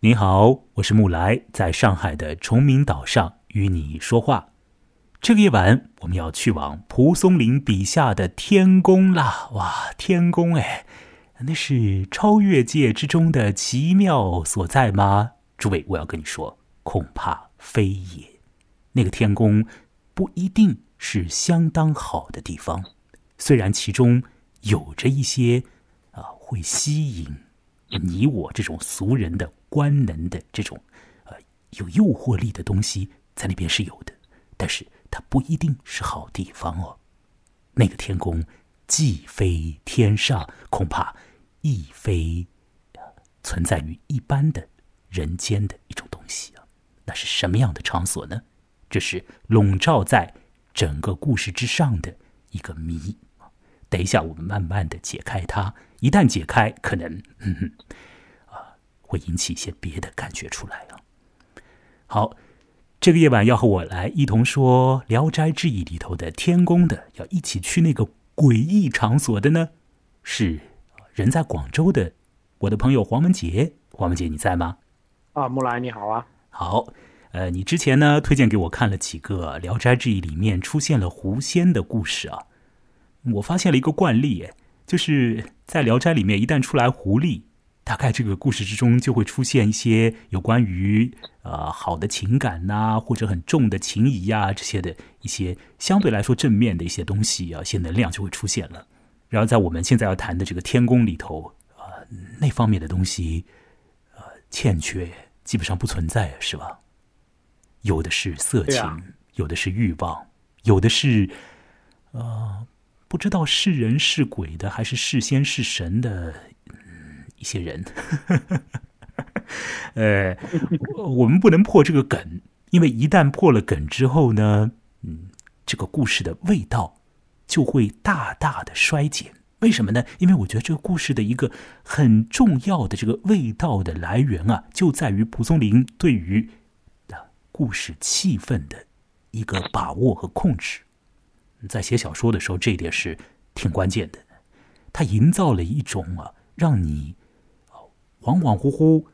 你好，我是木来，在上海的崇明岛上与你说话。这个夜晚，我们要去往蒲松龄笔下的天宫啦！哇，天宫哎，那是超越界之中的奇妙所在吗？诸位，我要跟你说，恐怕非也。那个天宫不一定是相当好的地方，虽然其中有着一些啊会吸引你我这种俗人的官能的这种呃有诱惑力的东西在那边是有的，但是。它不一定是好地方哦。那个天宫既非天上，恐怕亦非存在于一般的人间的一种东西啊。那是什么样的场所呢？这是笼罩在整个故事之上的一个谜。等一下，我们慢慢的解开它。一旦解开，可能啊会引起一些别的感觉出来啊。好。这个夜晚要和我来一同说《聊斋志异》里头的天宫的，要一起去那个诡异场所的呢，是人在广州的我的朋友黄文杰。黄文杰，你在吗？啊，木兰你好啊。好，呃，你之前呢推荐给我看了几个《聊斋志异》里面出现了狐仙的故事啊，我发现了一个惯例，就是在《聊斋》里面一旦出来狐狸。大概这个故事之中就会出现一些有关于呃好的情感呐，或者很重的情谊呀这些的一些相对来说正面的一些东西啊，一些能量就会出现了。然后在我们现在要谈的这个天宫里头啊，那方面的东西呃欠缺，基本上不存在，是吧？有的是色情，有的是欲望，有的是呃不知道是人是鬼的，还是是仙是神的。嗯一些人，呃，我们不能破这个梗，因为一旦破了梗之后呢，嗯，这个故事的味道就会大大的衰减。为什么呢？因为我觉得这个故事的一个很重要的这个味道的来源啊，就在于蒲松龄对于的故事气氛的一个把握和控制。在写小说的时候，这一点是挺关键的。它营造了一种啊，让你。恍恍惚惚，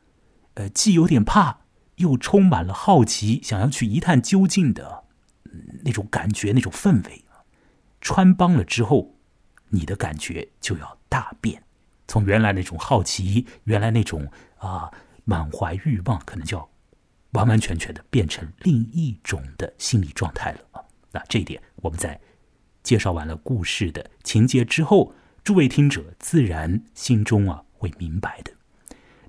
呃，既有点怕，又充满了好奇，想要去一探究竟的那种感觉、那种氛围穿帮了之后，你的感觉就要大变，从原来那种好奇，原来那种啊满怀欲望，可能就要完完全全的变成另一种的心理状态了啊。那这一点，我们在介绍完了故事的情节之后，诸位听者自然心中啊会明白的。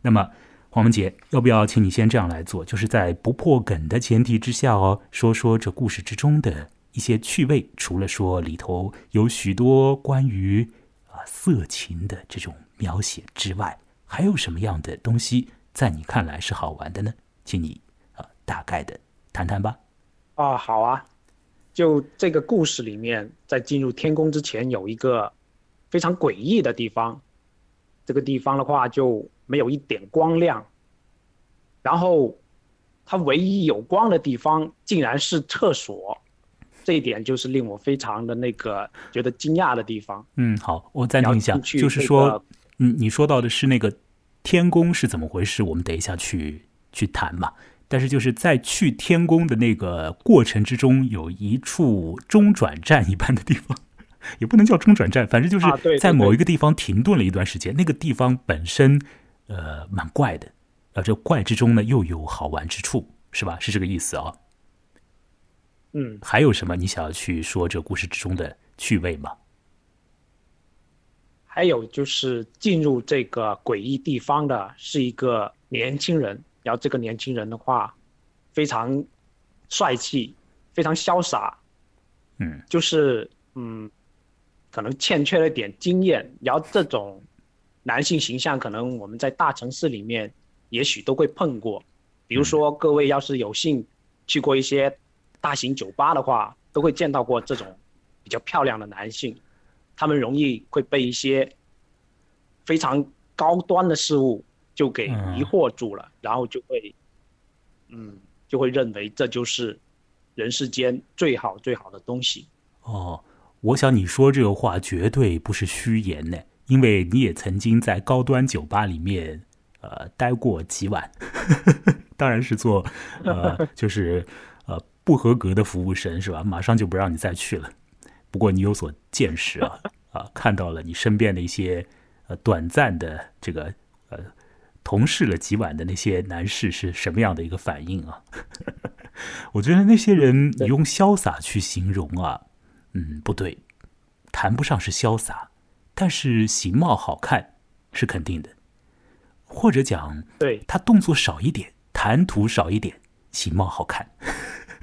那么，黄文杰，要不要请你先这样来做？就是在不破梗的前提之下哦，说说这故事之中的一些趣味。除了说里头有许多关于啊色情的这种描写之外，还有什么样的东西在你看来是好玩的呢？请你啊大概的谈谈吧。啊，好啊。就这个故事里面，在进入天宫之前，有一个非常诡异的地方。这个地方的话就没有一点光亮，然后它唯一有光的地方竟然是厕所，这一点就是令我非常的那个觉得惊讶的地方。嗯，好，我暂停一下，就是说，嗯，你说到的是那个天宫是怎么回事？我们等一下去去谈嘛。但是就是在去天宫的那个过程之中，有一处中转站一般的地方。也不能叫中转站，反正就是在某一个地方停顿了一段时间。那个地方本身，呃，蛮怪的，啊，这怪之中呢又有好玩之处，是吧？是这个意思啊。嗯，还有什么你想要去说这故事之中的趣味吗？还有就是进入这个诡异地方的是一个年轻人，然后这个年轻人的话非常帅气，非常潇洒，嗯，就是嗯。可能欠缺了点经验，然后这种男性形象，可能我们在大城市里面也许都会碰过。比如说，各位要是有幸去过一些大型酒吧的话，都会见到过这种比较漂亮的男性，他们容易会被一些非常高端的事物就给迷惑住了，然后就会，嗯，就会认为这就是人世间最好最好的东西。哦。我想你说这个话绝对不是虚言呢，因为你也曾经在高端酒吧里面，呃待过几晚，当然是做呃 就是呃不合格的服务生是吧？马上就不让你再去了。不过你有所见识啊 啊，看到了你身边的一些呃短暂的这个呃同事了几晚的那些男士是什么样的一个反应啊？我觉得那些人你用潇洒去形容啊，嗯不对，谈不上是潇洒，但是形貌好看是肯定的。或者讲，对他动作少一点，谈吐少一点，形貌好看。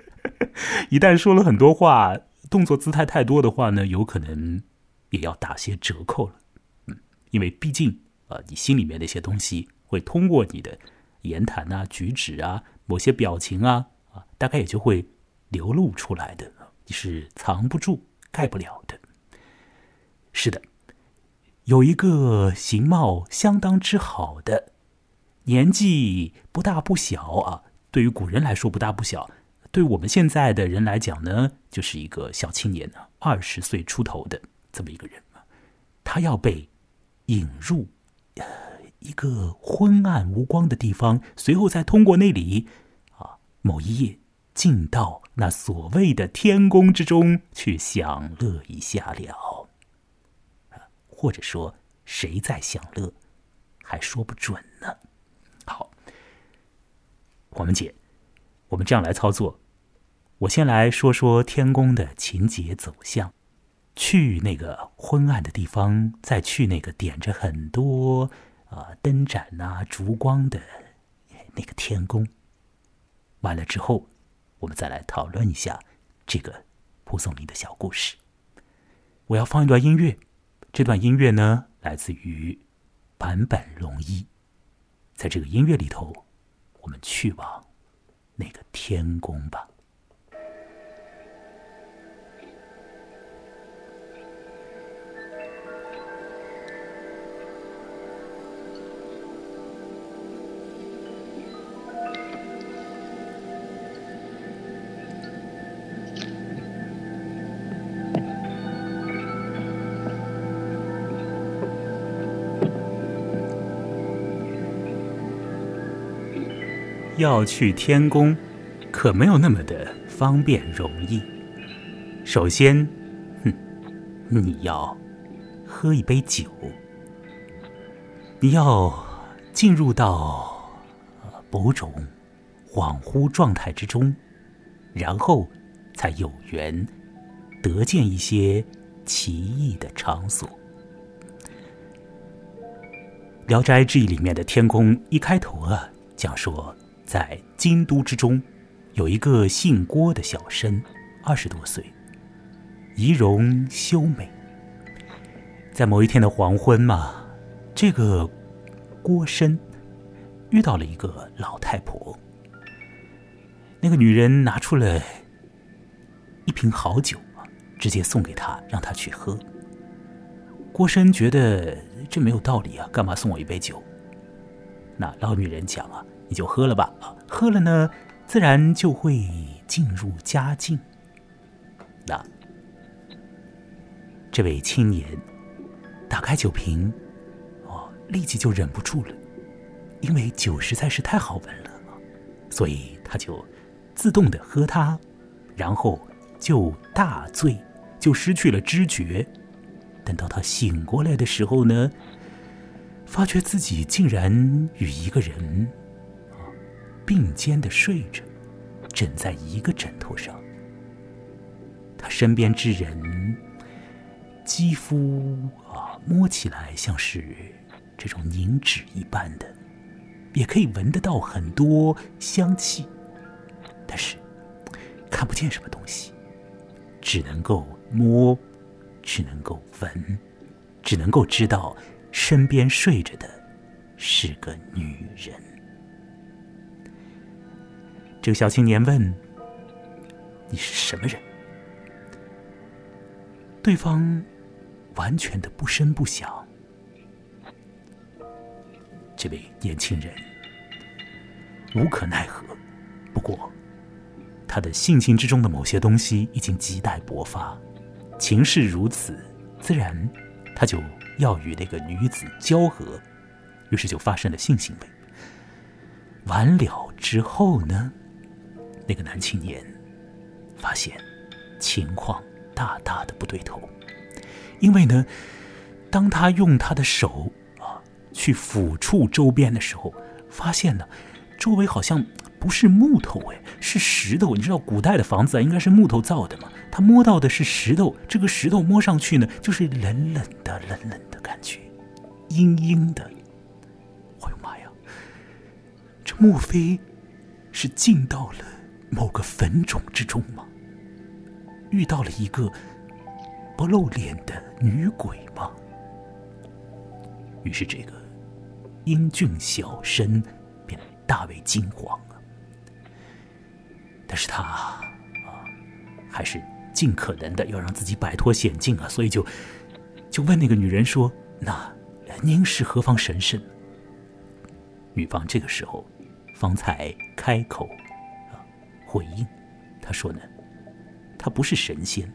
一旦说了很多话，动作姿态太多的话呢，有可能也要打些折扣了。嗯，因为毕竟啊，你心里面那些东西会通过你的言谈啊、举止啊、某些表情啊啊，大概也就会流露出来的，你是藏不住、盖不了的。是的。有一个形貌相当之好的，年纪不大不小啊。对于古人来说不大不小，对我们现在的人来讲呢，就是一个小青年呢，二十岁出头的这么一个人他要被引入一个昏暗无光的地方，随后再通过那里啊某一夜进到那所谓的天宫之中去享乐一下了。或者说，谁在享乐，还说不准呢。好，我们姐，我们这样来操作。我先来说说天宫的情节走向。去那个昏暗的地方，再去那个点着很多啊灯盏呐、烛光的那个天宫。完了之后，我们再来讨论一下这个蒲松龄的小故事。我要放一段音乐。这段音乐呢，来自于坂本龙一。在这个音乐里头，我们去往那个天宫吧。要去天宫，可没有那么的方便容易。首先，哼，你要喝一杯酒，你要进入到某种恍惚状态之中，然后才有缘得见一些奇异的场所。《聊斋志异》里面的天宫一开头啊，讲说。在京都之中，有一个姓郭的小生，二十多岁，仪容秀美。在某一天的黄昏嘛，这个郭生遇到了一个老太婆。那个女人拿出了一瓶好酒啊，直接送给他，让他去喝。郭生觉得这没有道理啊，干嘛送我一杯酒？那老女人讲啊。就喝了吧，喝了呢，自然就会进入佳境。那这位青年打开酒瓶，哦，立即就忍不住了，因为酒实在是太好闻了，所以他就自动的喝它，然后就大醉，就失去了知觉。等到他醒过来的时候呢，发觉自己竟然与一个人。并肩的睡着，枕在一个枕头上。他身边之人，肌肤啊，摸起来像是这种凝脂一般的，也可以闻得到很多香气，但是看不见什么东西，只能够摸，只能够闻，只能够知道身边睡着的是个女人。这个小青年问：“你是什么人？”对方完全的不声不响。这位年轻人无可奈何，不过他的性情之中的某些东西已经亟待勃发，情势如此，自然他就要与那个女子交合。于是就发生了性行为。完了之后呢，那个男青年发现情况大大的不对头，因为呢，当他用他的手啊去抚触周边的时候，发现呢，周围好像不是木头哎，是石头。你知道古代的房子啊，应该是木头造的嘛？他摸到的是石头，这个石头摸上去呢，就是冷冷的、冷冷的感觉，阴阴的。哎呦妈呀，这莫非是进到了某个坟冢之中吗？遇到了一个不露脸的女鬼吗？于是这个英俊小生便大为惊慌啊！但是他啊，还是尽可能的要让自己摆脱险境啊，所以就就问那个女人说：“那您是何方神圣？”女方这个时候。方才开口回应，他说呢，他不是神仙，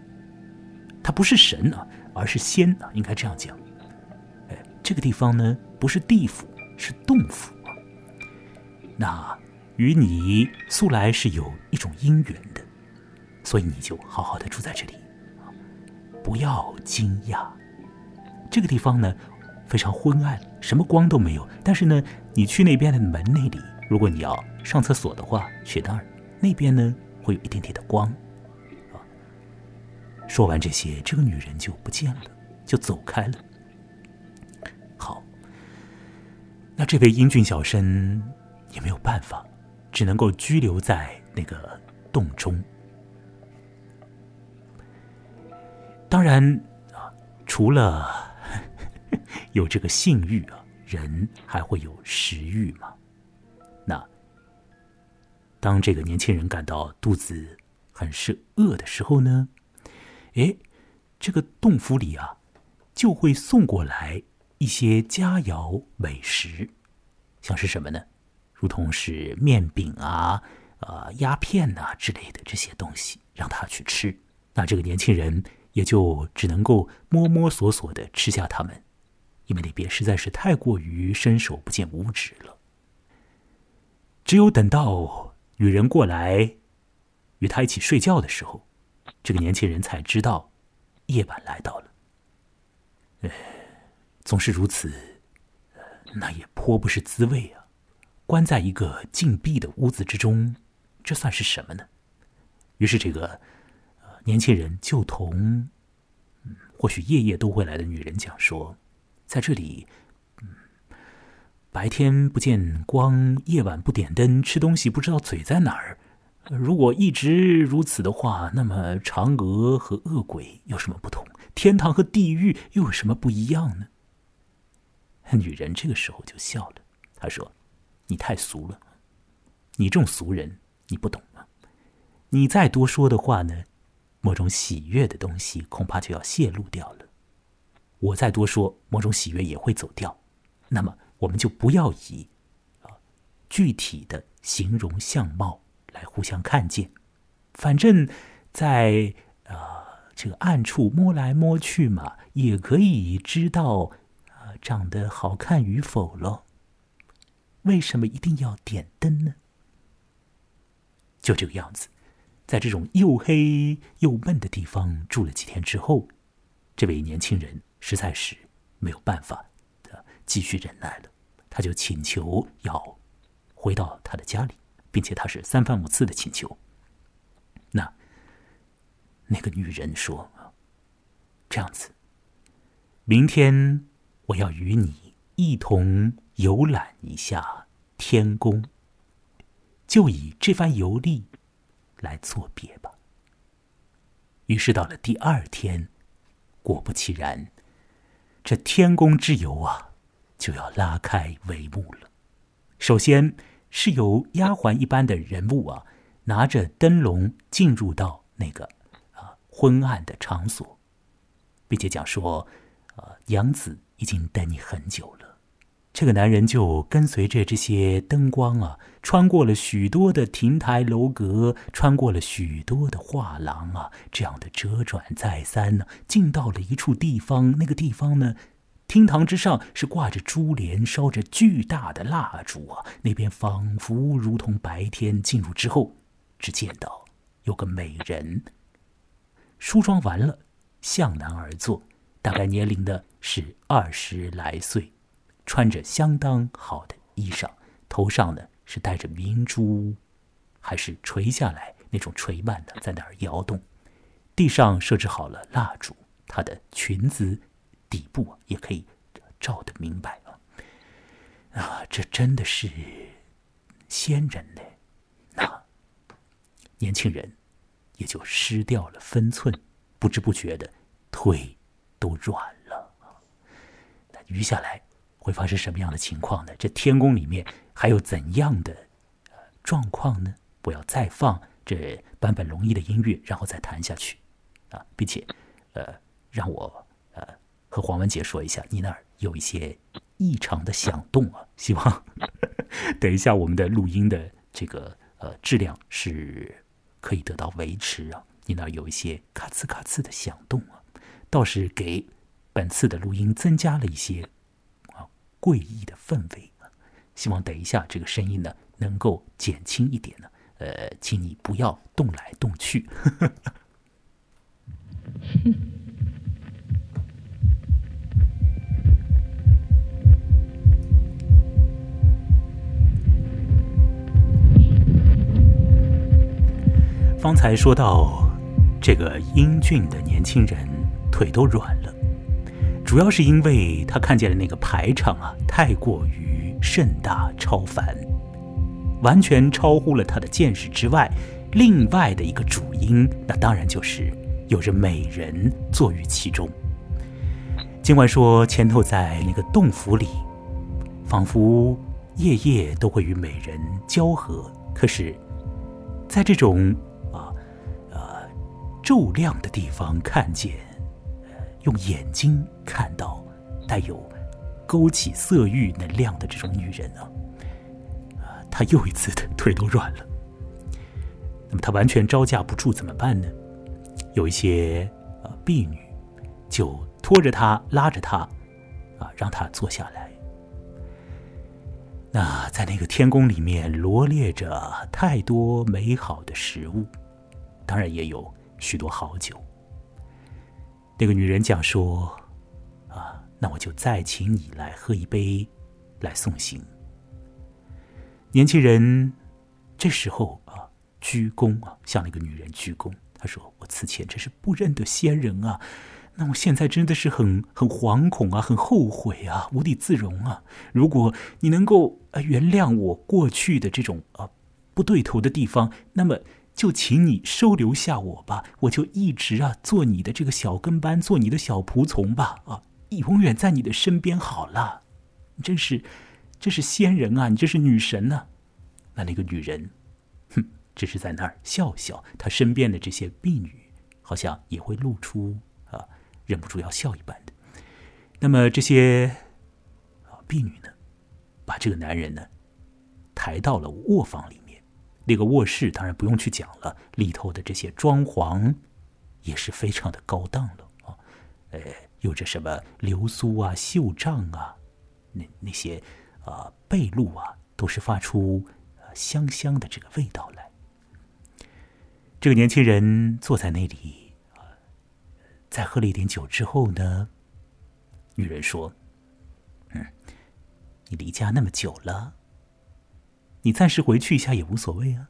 他不是神啊，而是仙啊，应该这样讲。哎，这个地方呢不是地府，是洞府啊。那与你素来是有一种姻缘的，所以你就好好的住在这里，不要惊讶。这个地方呢非常昏暗，什么光都没有，但是呢，你去那边的门那里。如果你要上厕所的话，去那儿，那边呢会有一点点的光。啊，说完这些，这个女人就不见了，就走开了。好，那这位英俊小生也没有办法，只能够拘留在那个洞中。当然啊，除了 有这个性欲啊，人还会有食欲嘛。当这个年轻人感到肚子很是饿的时候呢，哎，这个洞府里啊，就会送过来一些佳肴美食，像是什么呢？如同是面饼啊、啊鸦片呐之类的这些东西，让他去吃。那这个年轻人也就只能够摸摸索索的吃下它们，因为那边实在是太过于伸手不见五指了。只有等到女人过来与他一起睡觉的时候，这个年轻人才知道夜晚来到了。哎，总是如此，那也颇不是滋味啊！关在一个禁闭的屋子之中，这算是什么呢？于是，这个年轻人就同或许夜夜都会来的女人讲说，在这里。白天不见光，夜晚不点灯，吃东西不知道嘴在哪儿。如果一直如此的话，那么嫦娥和恶鬼有什么不同？天堂和地狱又有什么不一样呢？女人这个时候就笑了，她说：“你太俗了，你这种俗人，你不懂吗？你再多说的话呢，某种喜悦的东西恐怕就要泄露掉了。我再多说，某种喜悦也会走掉。那么。”我们就不要以啊具体的形容相貌来互相看见，反正，在啊这个暗处摸来摸去嘛，也可以知道啊长得好看与否了。为什么一定要点灯呢？就这个样子，在这种又黑又闷的地方住了几天之后，这位年轻人实在是没有办法。继续忍耐了，他就请求要回到他的家里，并且他是三番五次的请求。那那个女人说：“这样子，明天我要与你一同游览一下天宫，就以这番游历来作别吧。”于是到了第二天，果不其然，这天宫之游啊！就要拉开帷幕了。首先是由丫鬟一般的人物啊，拿着灯笼进入到那个啊昏暗的场所，并且讲说：“啊，杨子已经等你很久了。”这个男人就跟随着这些灯光啊，穿过了许多的亭台楼阁，穿过了许多的画廊啊，这样的折转再三呢，进到了一处地方。那个地方呢？厅堂之上是挂着珠帘，烧着巨大的蜡烛啊！那边仿佛如同白天。进入之后，只见到有个美人，梳妆完了，向南而坐，大概年龄的是二十来岁，穿着相当好的衣裳，头上呢是戴着明珠，还是垂下来那种垂蔓的，在那儿摇动。地上设置好了蜡烛，她的裙子。底部也可以照得明白啊！啊，这真的是仙人呢！那年轻人也就失掉了分寸，不知不觉的腿都软了那余下来会发生什么样的情况呢？这天宫里面还有怎样的状况呢？我要再放这坂本龙一的音乐，然后再弹下去啊，并且呃，让我。和黄文杰说一下，你那儿有一些异常的响动啊，希望 等一下我们的录音的这个呃质量是可以得到维持啊。你那儿有一些咔呲咔呲的响动啊，倒是给本次的录音增加了一些啊诡异的氛围啊。希望等一下这个声音呢能够减轻一点呢，呃，请你不要动来动去。方才说到，这个英俊的年轻人腿都软了，主要是因为他看见了那个排场啊，太过于盛大超凡，完全超乎了他的见识之外。另外的一个主因，那当然就是有着美人坐于其中。尽管说前头在那个洞府里，仿佛夜夜都会与美人交合，可是，在这种。骤亮的地方，看见，用眼睛看到带有勾起色欲能量的这种女人啊，他又一次的腿都软了。那么他完全招架不住，怎么办呢？有一些啊婢女就拖着他，拉着他，啊，让他坐下来。那在那个天宫里面罗列着太多美好的食物，当然也有。许多好酒。那个女人讲说：“啊，那我就再请你来喝一杯，来送行。”年轻人这时候啊，鞠躬啊，向那个女人鞠躬。他说：“我此前真是不认得仙人啊，那我现在真的是很很惶恐啊，很后悔啊，无地自容啊。如果你能够啊原谅我过去的这种啊不对头的地方，那么。”就请你收留下我吧，我就一直啊做你的这个小跟班，做你的小仆从吧，啊，永远在你的身边好了。真是，这是仙人啊，你这是女神呢。那那个女人，哼，只是在那儿笑笑。她身边的这些婢女，好像也会露出啊，忍不住要笑一般的。那么这些啊婢女呢，把这个男人呢，抬到了卧房里。那个卧室当然不用去讲了，里头的这些装潢也是非常的高档了啊，呃，有着什么流苏啊、绣帐啊，那那些啊被褥啊，都是发出香香的这个味道来。这个年轻人坐在那里啊，在喝了一点酒之后呢，女人说：“嗯，你离家那么久了。”你暂时回去一下也无所谓啊。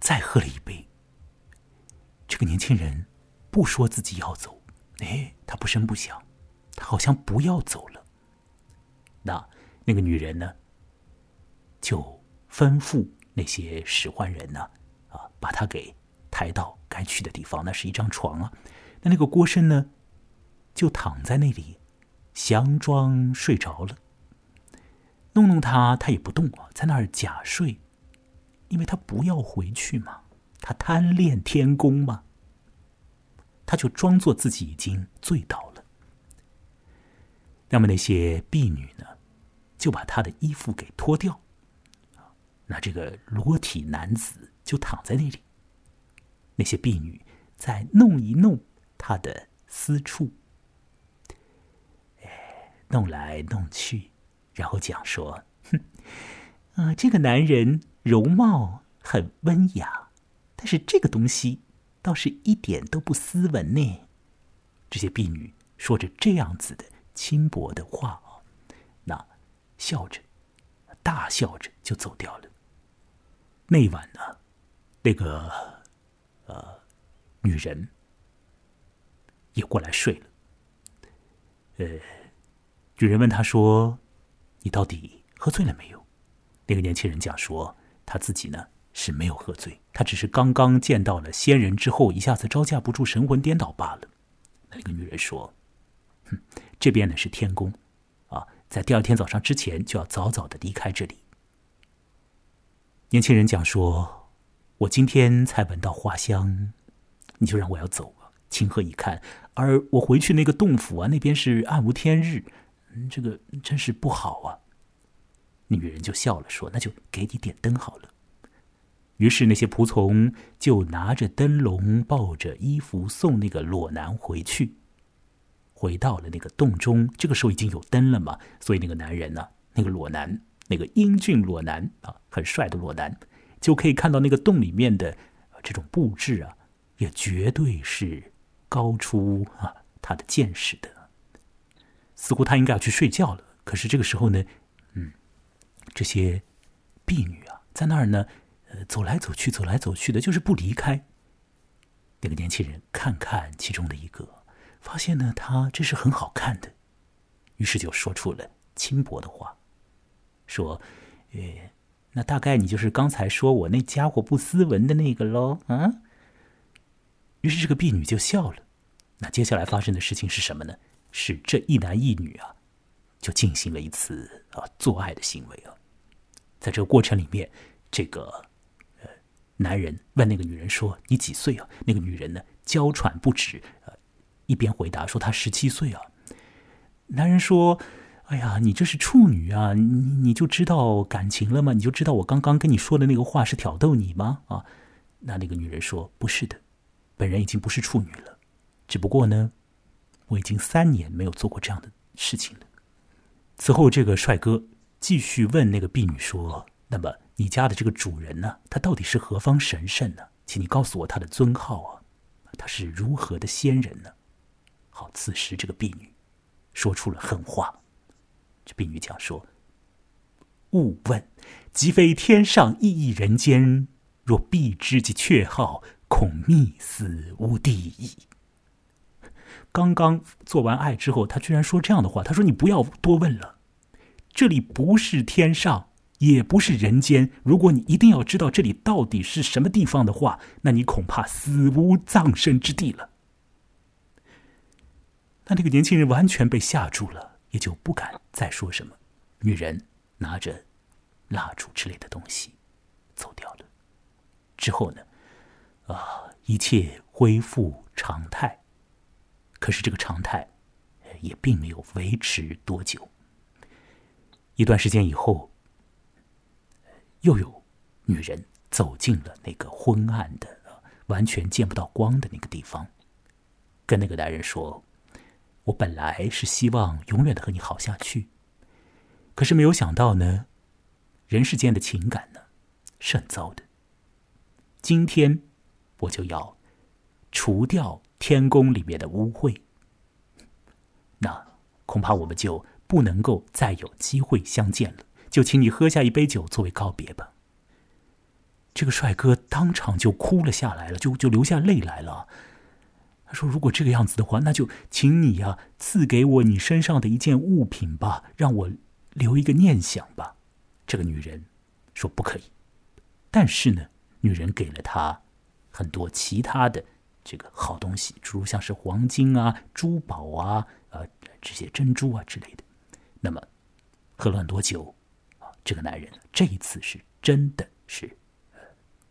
再喝了一杯，这个年轻人不说自己要走，哎，他不声不响，他好像不要走了。那那个女人呢，就吩咐那些使唤人呢，啊，把他给抬到该去的地方。那是一张床啊，那那个郭生呢，就躺在那里，佯装睡着了。弄弄他，他也不动啊，在那儿假睡，因为他不要回去嘛，他贪恋天宫嘛，他就装作自己已经醉倒了。那么那些婢女呢，就把他的衣服给脱掉，那这个裸体男子就躺在那里，那些婢女再弄一弄他的私处，弄来弄去，然后讲说：“哼，啊，这个男人容貌很温雅，但是这个东西倒是一点都不斯文呢。”这些婢女说着这样子的轻薄的话啊，那笑着，大笑着就走掉了。那晚呢，那个呃女人也过来睡了。呃，女人问他说：“你到底喝醉了没有？”那个年轻人讲说：“他自己呢是没有喝醉，他只是刚刚见到了仙人之后，一下子招架不住，神魂颠倒罢了。”那个女人说：“哼，这边呢是天宫，啊，在第二天早上之前就要早早的离开这里。”年轻人讲说：“我今天才闻到花香，你就让我要走啊？情何以堪？而我回去那个洞府啊，那边是暗无天日，这个真是不好啊。”女人就笑了，说：“那就给你点灯好了。”于是那些仆从就拿着灯笼，抱着衣服送那个裸男回去。回到了那个洞中，这个时候已经有灯了嘛，所以那个男人呢，那个裸男，那个英俊裸男啊，很帅的裸男，就可以看到那个洞里面的这种布置啊，也绝对是高出啊他的见识的。似乎他应该要去睡觉了，可是这个时候呢，嗯，这些婢女啊，在那儿呢。呃，走来走去，走来走去的，就是不离开。那个年轻人看看其中的一个，发现呢，他这是很好看的，于是就说出了轻薄的话，说：“呃，那大概你就是刚才说我那家伙不斯文的那个喽？”啊。于是这个婢女就笑了。那接下来发生的事情是什么呢？是这一男一女啊，就进行了一次啊做爱的行为啊。在这个过程里面，这个呃。男人问那个女人说：“你几岁啊？”那个女人呢，娇喘不止，呃，一边回答说：“她十七岁啊。”男人说：“哎呀，你这是处女啊，你你就知道感情了吗？你就知道我刚刚跟你说的那个话是挑逗你吗？”啊，那那个女人说：“不是的，本人已经不是处女了，只不过呢，我已经三年没有做过这样的事情了。”此后，这个帅哥继续问那个婢女说：“那么？”你家的这个主人呢？他到底是何方神圣呢？请你告诉我他的尊号啊！他是如何的仙人呢？好，此时这个婢女说出了狠话。这婢女讲说：“勿问，即非天上异异人间。若必知其阙号，恐觅死无地矣。”刚刚做完爱之后，他居然说这样的话。他说：“你不要多问了，这里不是天上。”也不是人间。如果你一定要知道这里到底是什么地方的话，那你恐怕死无葬身之地了。那那个年轻人完全被吓住了，也就不敢再说什么。女人拿着蜡烛之类的东西走掉了。之后呢，啊，一切恢复常态。可是这个常态也并没有维持多久。一段时间以后。又有女人走进了那个昏暗的、完全见不到光的那个地方，跟那个男人说：“我本来是希望永远的和你好下去，可是没有想到呢，人世间的情感呢是很糟的。今天我就要除掉天宫里面的污秽，那恐怕我们就不能够再有机会相见了。”就请你喝下一杯酒作为告别吧。这个帅哥当场就哭了下来了，就就流下泪来了。他说：“如果这个样子的话，那就请你呀赐给我你身上的一件物品吧，让我留一个念想吧。”这个女人说：“不可以。”但是呢，女人给了他很多其他的这个好东西，诸如像是黄金啊、珠宝啊、呃这些珍珠啊之类的。那么喝了很多酒。这个男人这一次是真的是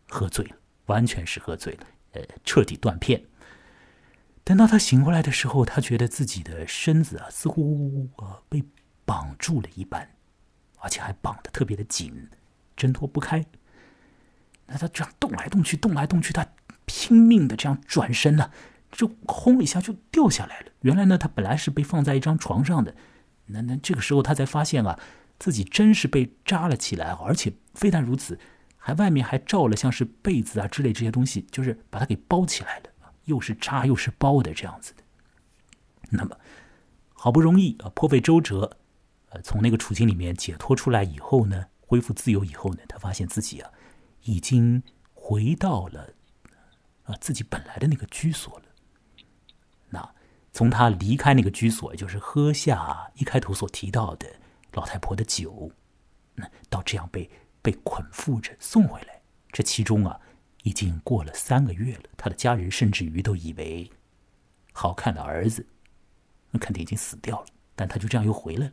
喝醉了，完全是喝醉了，呃，彻底断片。等到他醒过来的时候，他觉得自己的身子啊，似乎呃被绑住了一般，而且还绑得特别的紧，挣脱不开。那他这样动来动去，动来动去，他拼命的这样转身呢，就轰一下就掉下来了。原来呢，他本来是被放在一张床上的，那那这个时候他才发现啊，自己真是被扎了起来，而且非但如此，还外面还罩了像是被子啊之类这些东西，就是把他给包起来了，又是扎又是包的这样子的。那么好不容易啊，颇费周折，呃，从那个处境里面解脱出来以后呢，恢复自由以后呢，他发现自己啊，已经回到了啊自己本来的那个居所了。那。从他离开那个居所，就是喝下一开头所提到的老太婆的酒，那到这样被被捆缚着送回来，这其中啊，已经过了三个月了。他的家人甚至于都以为，好看的儿子，那肯定已经死掉了。但他就这样又回来了。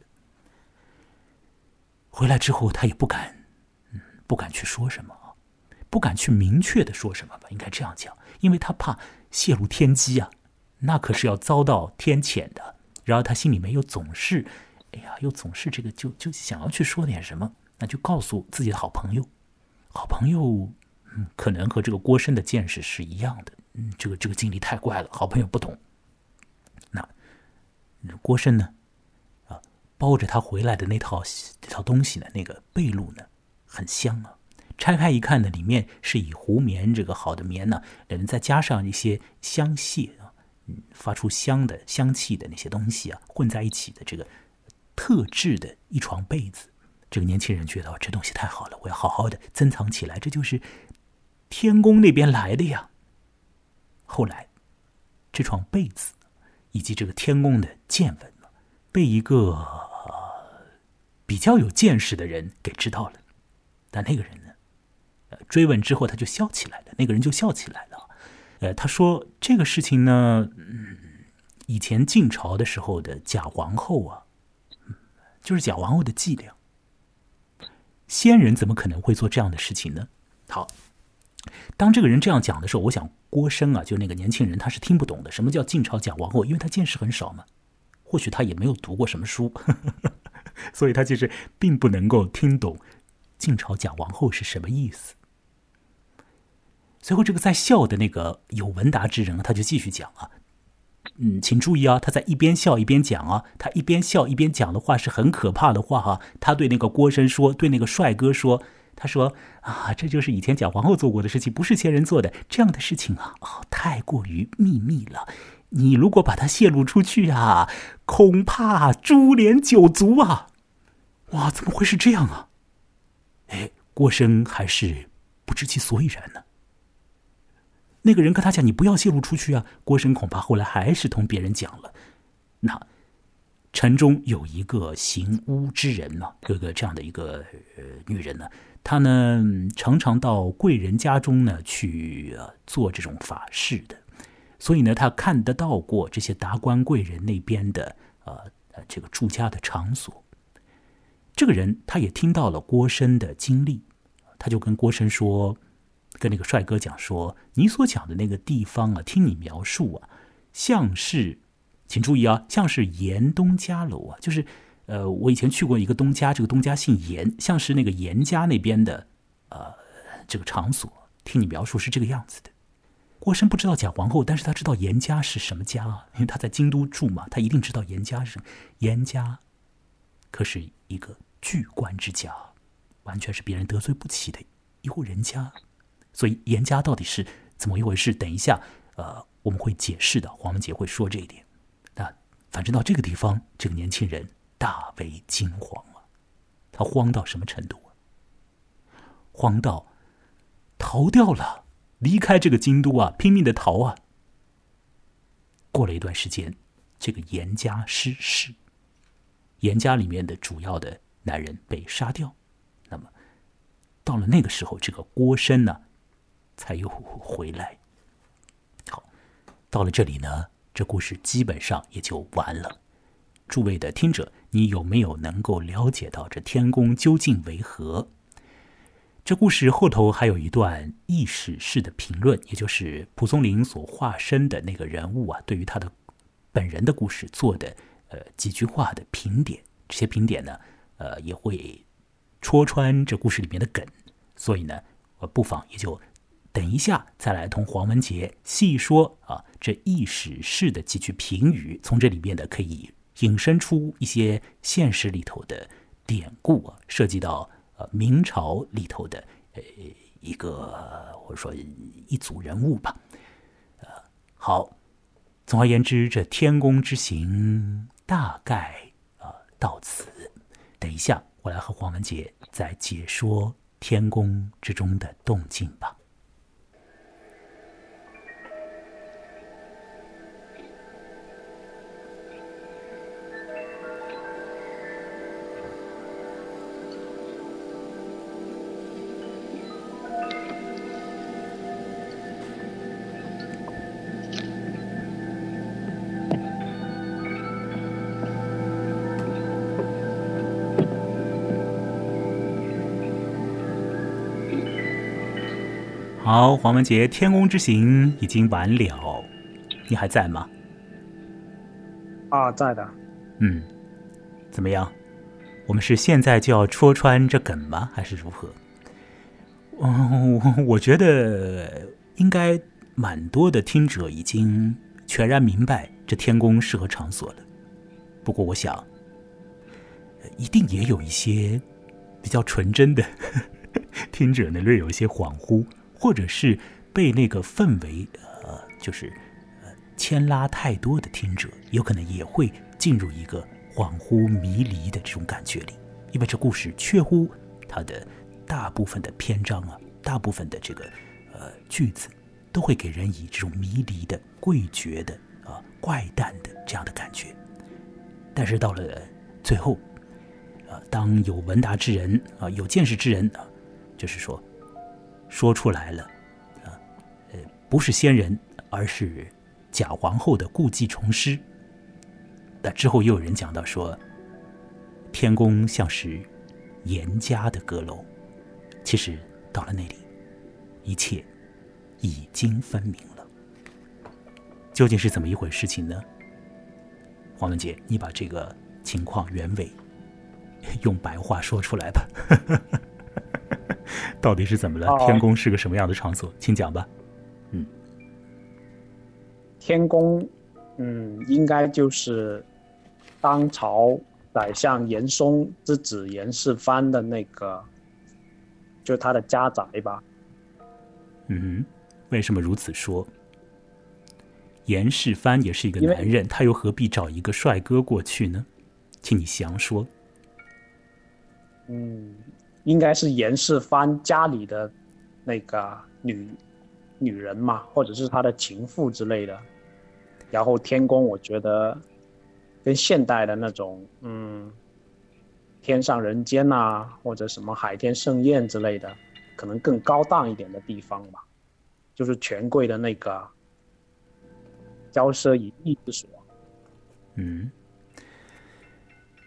回来之后，他也不敢，嗯，不敢去说什么不敢去明确的说什么吧，应该这样讲，因为他怕泄露天机啊。那可是要遭到天谴的。然而他心里面又总是，哎呀，又总是这个，就就想要去说点什么，那就告诉自己的好朋友。好朋友，嗯，可能和这个郭生的见识是一样的。嗯，这个这个经历太怪了，好朋友不懂。那郭生呢？啊，包着他回来的那套那套东西呢？那个被褥呢？很香啊！拆开一看呢，里面是以湖棉这个好的棉呢，人再加上一些香屑。啊，发出香的香气的那些东西啊，混在一起的这个特制的一床被子，这个年轻人觉得这东西太好了，我要好好的珍藏起来。这就是天宫那边来的呀。后来，这床被子以及这个天宫的见闻被一个比较有见识的人给知道了。但那个人，追问之后他就笑起来了。那个人就笑起来了。呃，他说这个事情呢，嗯，以前晋朝的时候的假皇后啊，就是假皇后的伎俩。仙人怎么可能会做这样的事情呢？好，当这个人这样讲的时候，我想郭生啊，就那个年轻人，他是听不懂的。什么叫晋朝假皇后？因为他见识很少嘛，或许他也没有读过什么书，所以他其实并不能够听懂晋朝假皇后是什么意思。随后，这个在笑的那个有文达之人，他就继续讲啊，嗯，请注意啊，他在一边笑一边讲啊，他一边笑一边讲的话是很可怕的话哈。他对那个郭生说，对那个帅哥说，他说啊，这就是以前蒋皇后做过的事情，不是前人做的这样的事情啊，哦，太过于秘密了。你如果把它泄露出去啊，恐怕株连九族啊！哇，怎么会是这样啊？哎，郭生还是不知其所以然呢。那个人跟他讲：“你不要泄露出去啊！”郭生恐怕后来还是同别人讲了。那城中有一个行巫之人呢，有个这样的一个呃女人呢，她呢常常到贵人家中呢去做这种法事的，所以呢，她看得到过这些达官贵人那边的呃这个住家的场所。这个人他也听到了郭生的经历，他就跟郭生说。跟那个帅哥讲说，你所讲的那个地方啊，听你描述啊，像是，请注意啊，像是严东家楼啊，就是，呃，我以前去过一个东家，这个东家姓严，像是那个严家那边的，呃，这个场所，听你描述是这个样子的。郭生不知道假皇后，但是他知道严家是什么家啊，因为他在京都住嘛，他一定知道严家是什么。严家可是一个巨官之家，完全是别人得罪不起的一户人家。所以严家到底是怎么一回事？等一下，呃，我们会解释的。黄文杰会说这一点。那反正到这个地方，这个年轻人大为惊慌啊！他慌到什么程度啊？慌到逃掉了，离开这个京都啊，拼命的逃啊！过了一段时间，这个严家失势，严家里面的主要的男人被杀掉。那么到了那个时候，这个郭生呢？才又回来。好，到了这里呢，这故事基本上也就完了。诸位的听者，你有没有能够了解到这天宫究竟为何？这故事后头还有一段意史式的评论，也就是蒲松龄所化身的那个人物啊，对于他的本人的故事做的呃几句话的评点。这些评点呢，呃，也会戳穿这故事里面的梗。所以呢，我不妨也就。等一下，再来同黄文杰细说啊，这意史式的几句评语，从这里面的可以引申出一些现实里头的典故啊，涉及到呃明朝里头的呃一个或者说一组人物吧。呃，好，总而言之，这天宫之行大概啊到此。等一下，我来和黄文杰再解说天宫之中的动静吧。好，黄文杰，天宫之行已经完了，你还在吗？啊，在的。嗯，怎么样？我们是现在就要戳穿这梗吗？还是如何？嗯，我觉得应该蛮多的听者已经全然明白这天宫是何场所了。不过，我想，一定也有一些比较纯真的 听者呢，略有一些恍惚。或者是被那个氛围，呃，就是呃牵拉太多的听者，有可能也会进入一个恍惚迷离的这种感觉里，因为这故事确乎它的大部分的篇章啊，大部分的这个呃句子，都会给人以这种迷离的、诡谲的啊、怪诞的这样的感觉。但是到了最后，啊，当有文达之人啊，有见识之人啊，就是说。说出来了，啊，呃，不是仙人，而是假皇后的故技重施。那之后又有人讲到说，天宫像是严家的阁楼。其实到了那里，一切已经分明了。究竟是怎么一回事情呢？黄文杰，你把这个情况原委用白话说出来吧。到底是怎么了？天宫是个什么样的场所？请讲吧。嗯，天宫，嗯，应该就是当朝宰相严嵩之子严世蕃的那个，就是他的家宅吧。嗯哼，为什么如此说？严世蕃也是一个男人，他又何必找一个帅哥过去呢？请你详说。嗯。应该是严世蕃家里的那个女女人嘛，或者是他的情妇之类的。然后天宫，我觉得跟现代的那种，嗯，天上人间呐，或者什么海天盛宴之类的，可能更高档一点的地方吧，就是权贵的那个骄奢淫逸之所。嗯，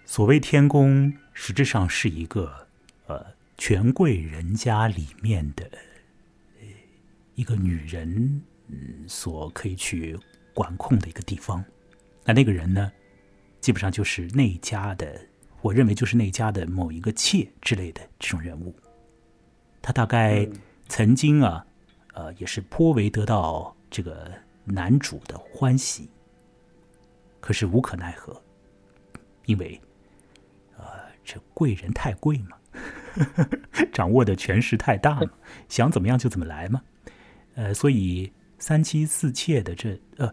所谓天宫，实质上是一个。呃，权贵人家里面的一个女人，嗯，所可以去管控的一个地方。那那个人呢，基本上就是那家的，我认为就是那家的某一个妾之类的这种人物。他大概曾经啊，呃，也是颇为得到这个男主的欢喜，可是无可奈何，因为，呃，这贵人太贵嘛。掌握的权势太大嘛，想怎么样就怎么来嘛，呃，所以三妻四妾的这呃，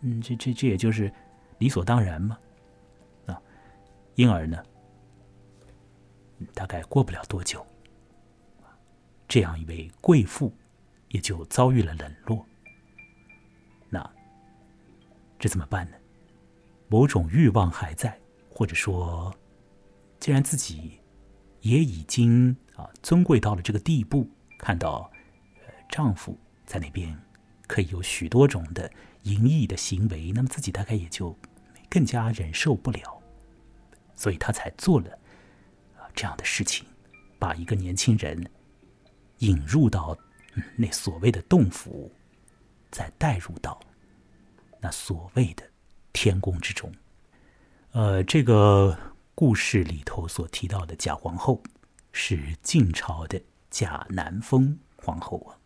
嗯，这这这也就是理所当然嘛，啊，因而呢，大概过不了多久，这样一位贵妇也就遭遇了冷落。那这怎么办呢？某种欲望还在，或者说，既然自己。也已经啊尊贵到了这个地步，看到呃丈夫在那边可以有许多种的淫逸的行为，那么自己大概也就更加忍受不了，所以她才做了啊这样的事情，把一个年轻人引入到那所谓的洞府，再带入到那所谓的天宫之中，呃这个。故事里头所提到的假皇后，是晋朝的贾南风皇后啊。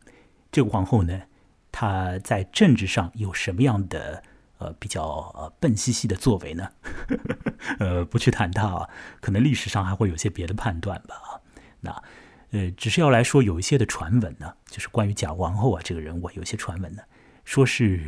这个皇后呢，她在政治上有什么样的呃比较呃笨兮兮的作为呢？呃，不去谈她啊，可能历史上还会有些别的判断吧啊。那呃，只是要来说有一些的传闻呢，就是关于贾皇后啊这个人物，有些传闻呢，说是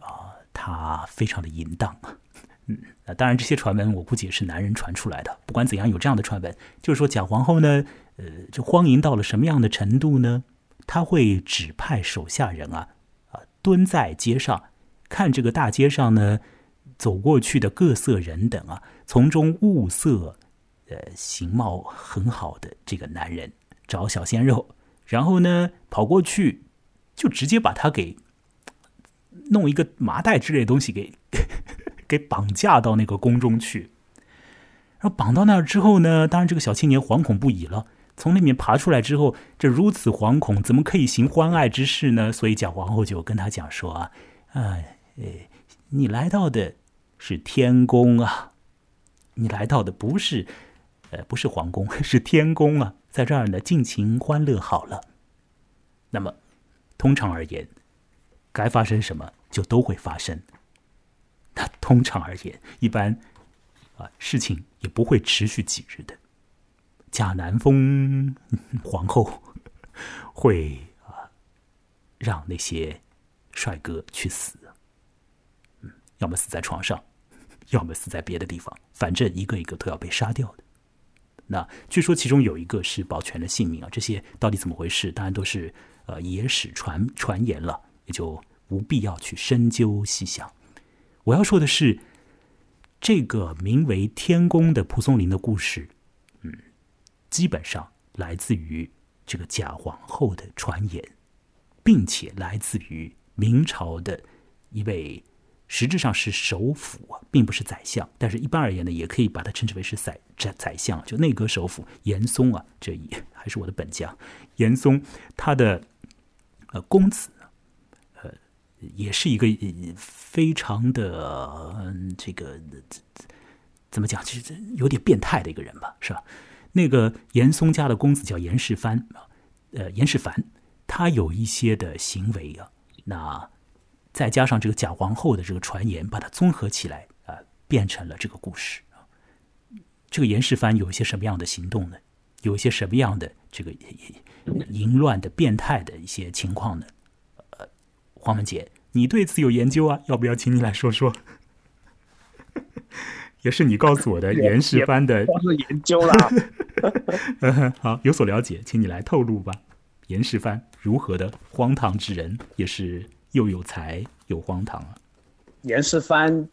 啊她非常的淫荡啊。嗯，那当然这些传闻我估计也是男人传出来的。不管怎样，有这样的传闻，就是说贾皇后呢，呃，就荒淫到了什么样的程度呢？他会指派手下人啊啊蹲在街上，看这个大街上呢走过去的各色人等啊，从中物色呃形貌很好的这个男人，找小鲜肉，然后呢跑过去就直接把他给弄一个麻袋之类的东西给。给绑架到那个宫中去，然后绑到那儿之后呢，当然这个小青年惶恐不已了。从里面爬出来之后，这如此惶恐，怎么可以行欢爱之事呢？所以贾皇后就跟他讲说啊，哎，你来到的是天宫啊，你来到的不是，呃，不是皇宫，是天宫啊，在这儿呢尽情欢乐好了。那么，通常而言，该发生什么就都会发生。那通常而言，一般啊事情也不会持续几日的。贾南风皇后 会啊让那些帅哥去死，嗯，要么死在床上，要么死在别的地方，反正一个一个都要被杀掉的。那据说其中有一个是保全了性命啊，这些到底怎么回事？当然都是呃野史传传言了，也就无必要去深究细想。我要说的是，这个名为“天宫”的蒲松龄的故事，嗯，基本上来自于这个贾皇后的传言，并且来自于明朝的一位，实质上是首辅啊，并不是宰相，但是一般而言呢，也可以把它称之为是宰宰宰相，就内阁首辅严嵩啊，这一还是我的本将严嵩，他的呃公子。也是一个非常的这个怎么讲，其实有点变态的一个人吧，是吧？那个严嵩家的公子叫严世蕃，呃，严世蕃，他有一些的行为啊，那再加上这个贾皇后的这个传言，把它综合起来啊，变成了这个故事啊。这个严世蕃有一些什么样的行动呢？有一些什么样的这个淫乱的、变态的一些情况呢？黄文杰，你对此有研究啊？要不要请你来说说？也是你告诉我的严世蕃的，光是研究了。好，有所了解，请你来透露吧。严世蕃如何的荒唐之人，也是又有才又荒唐啊。严世蕃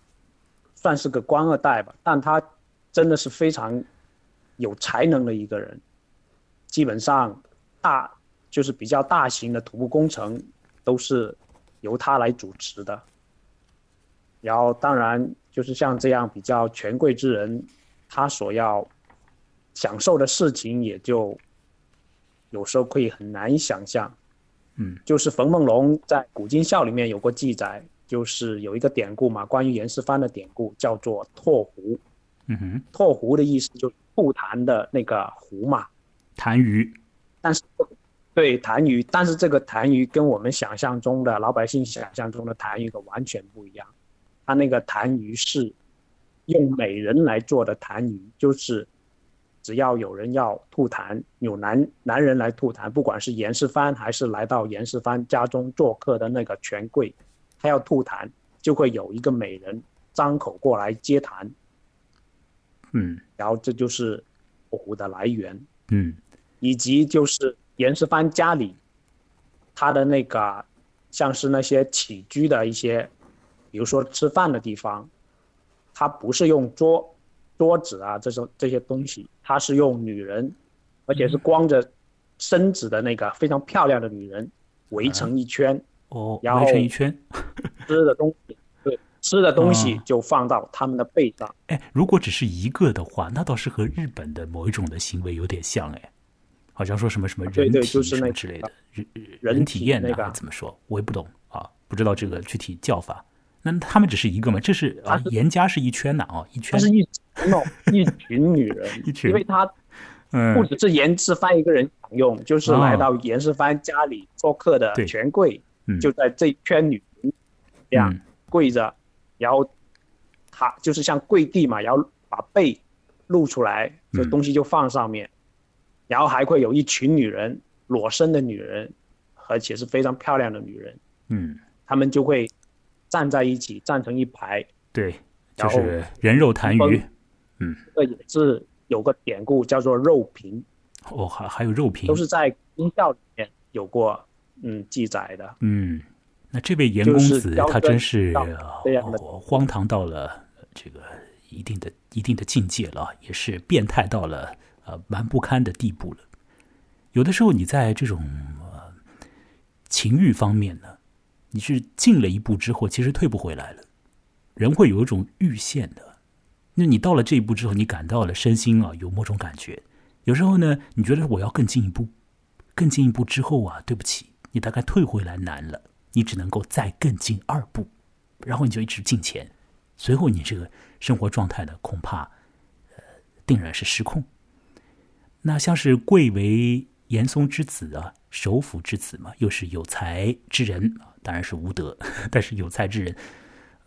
算是个官二代吧，但他真的是非常有才能的一个人。基本上大就是比较大型的土木工程都是。由他来主持的，然后当然就是像这样比较权贵之人，他所要享受的事情也就有时候可以很难以想象。嗯，就是冯梦龙在《古今笑》里面有过记载，就是有一个典故嘛，关于严世蕃的典故叫做“拓湖”。嗯哼，拓湖的意思就是吐痰的那个湖嘛，痰盂。但是。对痰盂，但是这个痰盂跟我们想象中的老百姓想象中的痰盂可完全不一样。他那个痰盂是用美人来做的痰盂，就是只要有人要吐痰，有男男人来吐痰，不管是严世蕃还是来到严世蕃家中做客的那个权贵，他要吐痰，就会有一个美人张口过来接痰。嗯，然后这就是火的来源。嗯，以及就是。严世蕃家里，他的那个像是那些起居的一些，比如说吃饭的地方，他不是用桌桌子啊这种这些东西，他是用女人，而且是光着身子的那个非常漂亮的女人围成一圈哦，然后围成一圈，吃的东西对吃的东西就放到他们的背上。哎，如果只是一个的话，那倒是和日本的某一种的行为有点像哎。好像说什么什么人体什么之类的，人人体验的怎么说？我也不懂啊，不知道这个具体叫法。那他们只是一个吗？这是啊，严家是一圈的啊，一圈。是一群 一群女人，一群，因为他不只是严世蕃一个人享用，就是来到严世蕃家里做客的权贵，就在这一圈女人这样跪着，然后他就是像跪地嘛，然后把背露出来，这东西就放上面，然后还会有一群女人，裸身的女人，而且是非常漂亮的女人，嗯，她们就会站在一起，站成一排，对，就是人肉痰盂，嗯，这也是有个典故叫做肉瓶，哦，还还有肉瓶都，是在音效里面有过嗯记载的。嗯，那这位严公子他真是到这样的呃荒唐到了呃这个一定的一定的境界了，也是变态到了呃蛮不堪的地步了。有的时候你在这种呃情欲方面呢，你是进了一步之后，其实退不回来了，人会有一种阈限的。那你到了这一步之后，你感到了身心啊有某种感觉。有时候呢，你觉得我要更进一步，更进一步之后啊，对不起，你大概退回来难了，你只能够再更进二步，然后你就一直进前，随后你这个生活状态呢，恐怕呃定然是失控。那像是贵为严嵩之子啊，首辅之子嘛，又是有才之人，当然是无德，但是有才之人。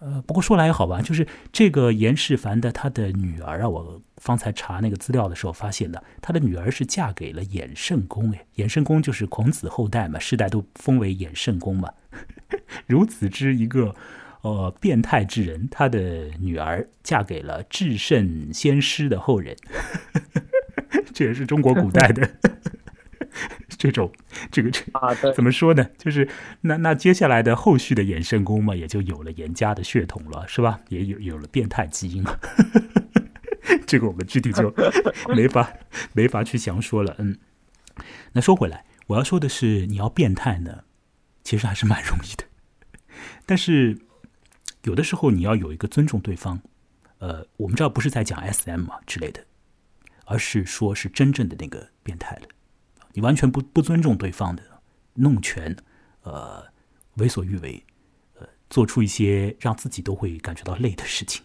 呃，不过说来也好吧，就是这个严世蕃的他的女儿啊，我方才查那个资料的时候发现的，他的女儿是嫁给了衍圣公，哎，衍圣公就是孔子后代嘛，世代都封为衍圣公嘛。如此之一个呃变态之人，他的女儿嫁给了至圣先师的后人，这也是中国古代的 这种这个这啊，对，怎么说呢？就是那那接下来的后续的衍生工嘛，也就有了严家的血统了，是吧？也有有了变态基因了。这个我们具体就没法没法去详说了。嗯，那说回来，我要说的是，你要变态呢，其实还是蛮容易的，但是有的时候你要有一个尊重对方。呃，我们知道不是在讲 SM 嘛之类的，而是说是真正的那个变态的。你完全不不尊重对方的，弄权，呃，为所欲为，呃，做出一些让自己都会感觉到累的事情。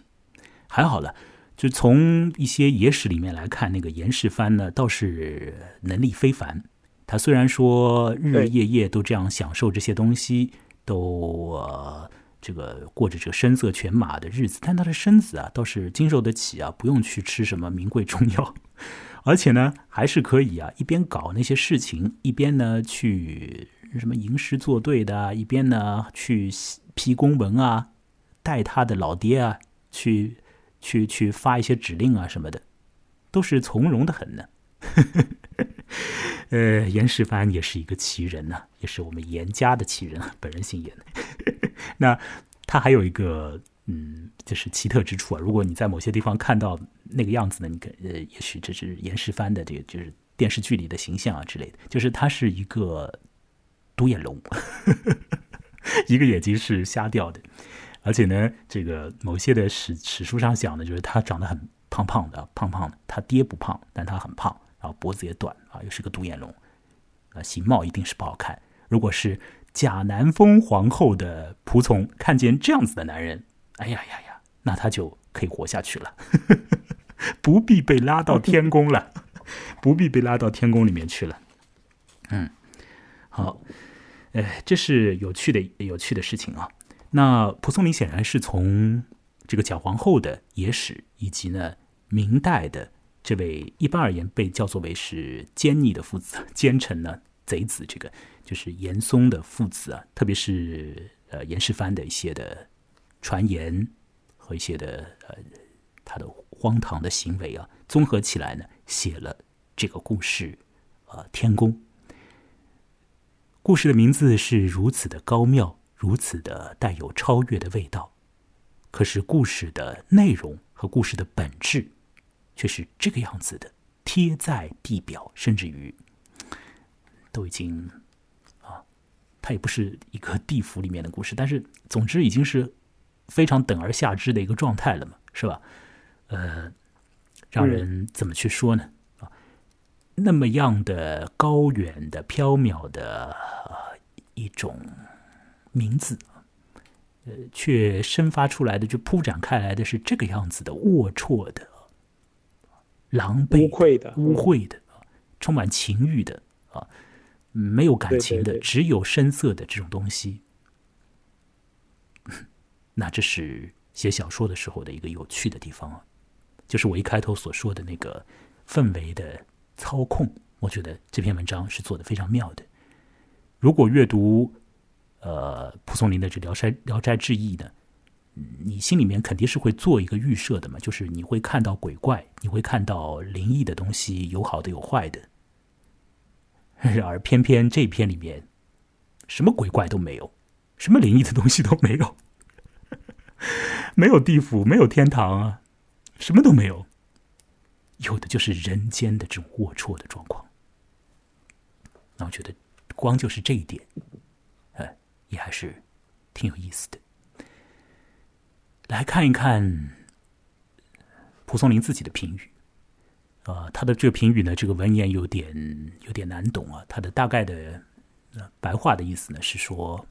还好了，就从一些野史里面来看，那个严世蕃呢，倒是能力非凡。他虽然说日日夜夜都这样享受这些东西，都呃这个过着这个声色犬马的日子，但他的身子啊倒是经受得起啊，不用去吃什么名贵中药。而且呢，还是可以啊，一边搞那些事情，一边呢去什么吟诗作对的，一边呢去批公文啊，带他的老爹啊去去去发一些指令啊什么的，都是从容的很呢。呃，严世蕃也是一个奇人呐、也是我们严家的奇人，本人姓严。那他还有一个嗯，就是奇特之处啊。如果你在某些地方看到那个样子呢，你可呃，也许这是严世蕃的这个就是电视剧里的形象啊之类的，就是他是一个独眼龙，一个眼睛是瞎掉的，而且呢，这个某些的史史书上讲的，就是他长得很胖胖的，胖胖的，他爹不胖，但他很胖，然后脖子也短啊，又是个独眼龙，啊，形貌一定是不好看。如果是贾南风皇后的仆从看见这样子的男人，哎呀呀呀，那他就可以活下去了，不必被拉到天宫了，不必被拉到天宫里面去了。嗯，好，呃，这是有趣的有趣的事情啊。那蒲松龄显然是从这个贾皇后的野史，以及呢明代的这位一般而言被叫做为是奸逆的父子、奸臣呢贼子，这个就是严嵩的父子啊，特别是呃严世蕃的一些的传言和一些的呃他的荒唐的行为啊，综合起来呢，写了这个故事，呃，天宫。故事的名字是如此的高妙，如此的带有超越的味道，可是故事的内容和故事的本质，却是这个样子的，贴在地表，甚至于都已经，它也不是一个地府里面的故事，但是总之已经是非常等而下之的一个状态了嘛，是吧？呃，让人怎么去说呢？啊，那么样的高远的、缥缈的、呃、一种名字，呃，却生发出来的、就铺展开来的是这个样子的龌龊的、狼狈的、污秽的，污秽的、啊充满情欲的啊，没有感情的，对对对只有声色的这种东西，那这是写小说的时候的一个有趣的地方啊，就是我一开头所说的那个氛围的操控，我觉得这篇文章是做的非常妙的。如果阅读呃蒲松龄的这《聊斋聊斋志异》呢，你心里面肯定是会做一个预设的嘛，就是你会看到鬼怪，你会看到灵异的东西，有好的有坏的。然而偏偏这篇里面，什么鬼怪都没有，什么灵异的东西都没有，没有地府，没有天堂啊，什么都没有，有的就是人间的这种龌龊的状况。那我觉得，光就是这一点，呃，也还是挺有意思的。来看一看蒲松龄自己的评语。呃，他的这个评语呢，这个文言有点有点难懂啊。他的大概的白话的意思呢，是说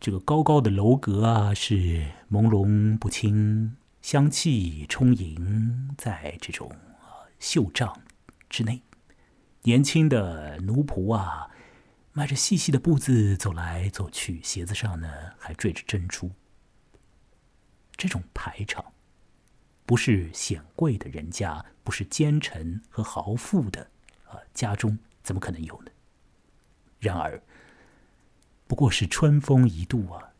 这个高高的楼阁啊，是朦胧不清，香气充盈在这种袖帐之内。年轻的奴仆啊，迈着细细的步子走来走去，鞋子上呢还缀着珍珠。这种排场。不是显贵的人家，不是奸臣和豪富的啊家中，怎么可能有呢？然而，不过是春风一度啊，